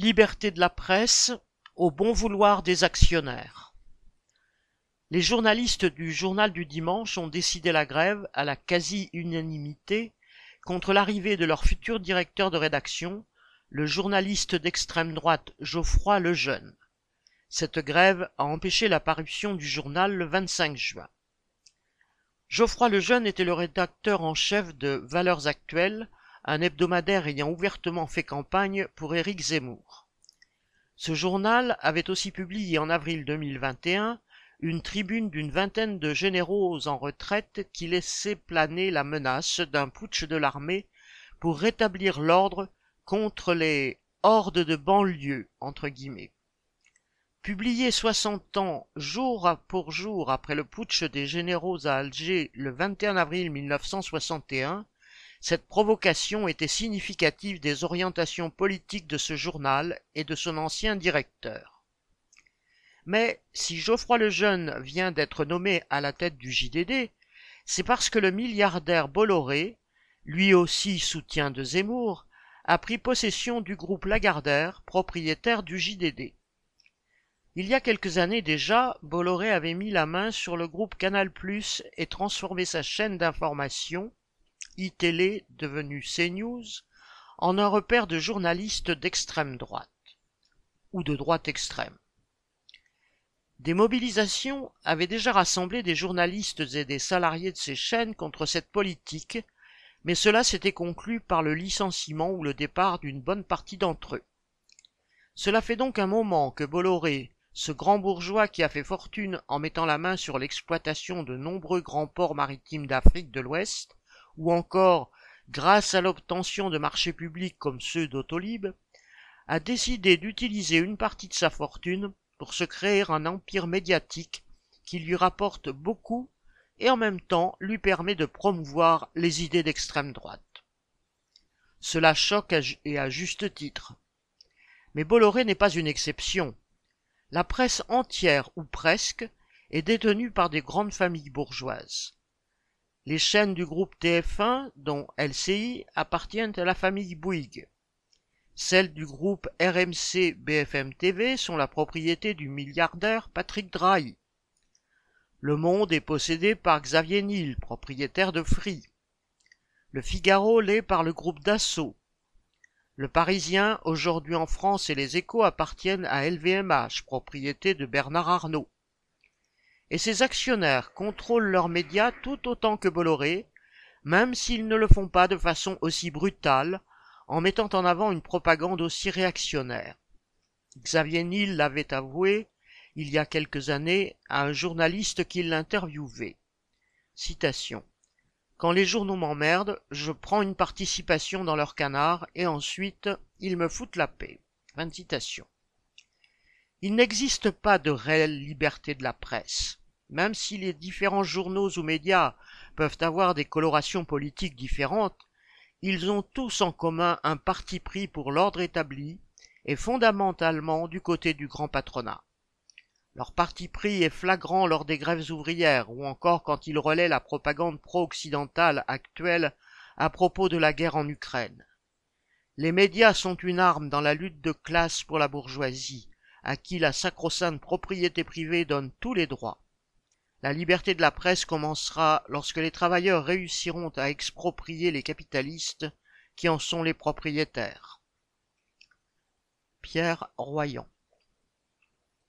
Liberté de la presse au bon vouloir des actionnaires. Les journalistes du Journal du Dimanche ont décidé la grève à la quasi-unanimité contre l'arrivée de leur futur directeur de rédaction, le journaliste d'extrême droite Geoffroy Lejeune. Cette grève a empêché la parution du journal le 25 juin. Geoffroy Lejeune était le rédacteur en chef de Valeurs Actuelles, un hebdomadaire ayant ouvertement fait campagne pour Éric Zemmour. Ce journal avait aussi publié en avril 2021 une tribune d'une vingtaine de généraux en retraite qui laissait planer la menace d'un putsch de l'armée pour rétablir l'ordre contre les hordes de banlieue. Publié 60 ans jour pour jour après le putsch des généraux à Alger le 21 avril 1961, cette provocation était significative des orientations politiques de ce journal et de son ancien directeur. Mais si Geoffroy Lejeune vient d'être nommé à la tête du JDD, c'est parce que le milliardaire Bolloré, lui aussi soutien de Zemmour, a pris possession du groupe Lagardère, propriétaire du JDD. Il y a quelques années déjà, Bolloré avait mis la main sur le groupe Canal+, et transformé sa chaîne d'information, iTélé, devenu CNews, en un repère de journalistes d'extrême droite, ou de droite extrême. Des mobilisations avaient déjà rassemblé des journalistes et des salariés de ces chaînes contre cette politique, mais cela s'était conclu par le licenciement ou le départ d'une bonne partie d'entre eux. Cela fait donc un moment que Bolloré, ce grand bourgeois qui a fait fortune en mettant la main sur l'exploitation de nombreux grands ports maritimes d'Afrique de l'Ouest, ou encore grâce à l'obtention de marchés publics comme ceux d'Autolib, a décidé d'utiliser une partie de sa fortune pour se créer un empire médiatique qui lui rapporte beaucoup et en même temps lui permet de promouvoir les idées d'extrême droite. Cela choque et à juste titre. Mais Bolloré n'est pas une exception. La presse entière, ou presque, est détenue par des grandes familles bourgeoises. Les chaînes du groupe TF1, dont LCI, appartiennent à la famille Bouygues. Celles du groupe RMC BFM TV sont la propriété du milliardaire Patrick Drahi. Le Monde est possédé par Xavier Niel, propriétaire de Free. Le Figaro l'est par le groupe Dassault. Le Parisien, aujourd'hui en France, et les Échos appartiennent à LVMH, propriété de Bernard Arnault. Et ses actionnaires contrôlent leurs médias tout autant que Bolloré, même s'ils ne le font pas de façon aussi brutale, en mettant en avant une propagande aussi réactionnaire. Xavier Niel l'avait avoué il y a quelques années à un journaliste qui l'interviewait. Citation. Quand les journaux m'emmerdent, je prends une participation dans leur canard et ensuite ils me foutent la paix. Fin citation. Il n'existe pas de réelle liberté de la presse. Même si les différents journaux ou médias peuvent avoir des colorations politiques différentes, ils ont tous en commun un parti pris pour l'ordre établi et fondamentalement du côté du grand patronat. Leur parti pris est flagrant lors des grèves ouvrières ou encore quand ils relaient la propagande pro-occidentale actuelle à propos de la guerre en Ukraine. Les médias sont une arme dans la lutte de classe pour la bourgeoisie, à qui la sacro-sainte propriété privée donne tous les droits. La liberté de la presse commencera lorsque les travailleurs réussiront à exproprier les capitalistes qui en sont les propriétaires. Pierre Royan